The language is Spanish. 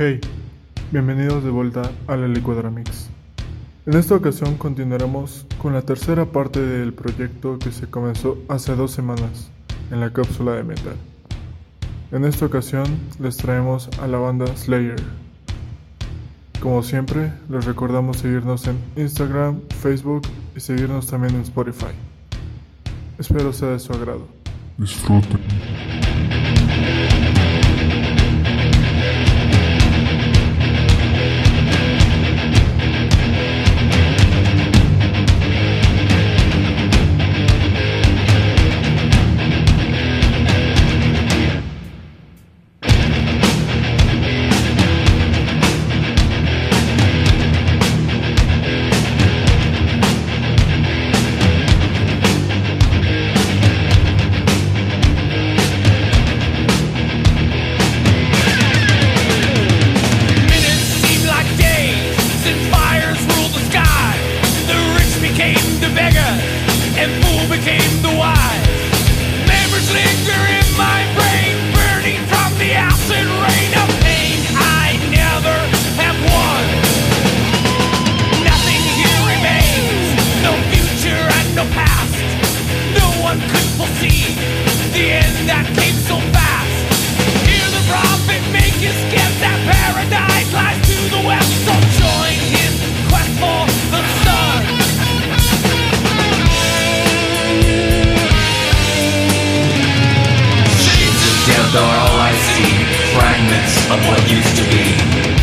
Hey, bienvenidos de vuelta a la Licuadra Mix. En esta ocasión continuaremos con la tercera parte del proyecto que se comenzó hace dos semanas en la cápsula de metal. En esta ocasión les traemos a la banda Slayer. Como siempre, les recordamos seguirnos en Instagram, Facebook y seguirnos también en Spotify. Espero sea de su agrado. Disfruten. Of what used to be.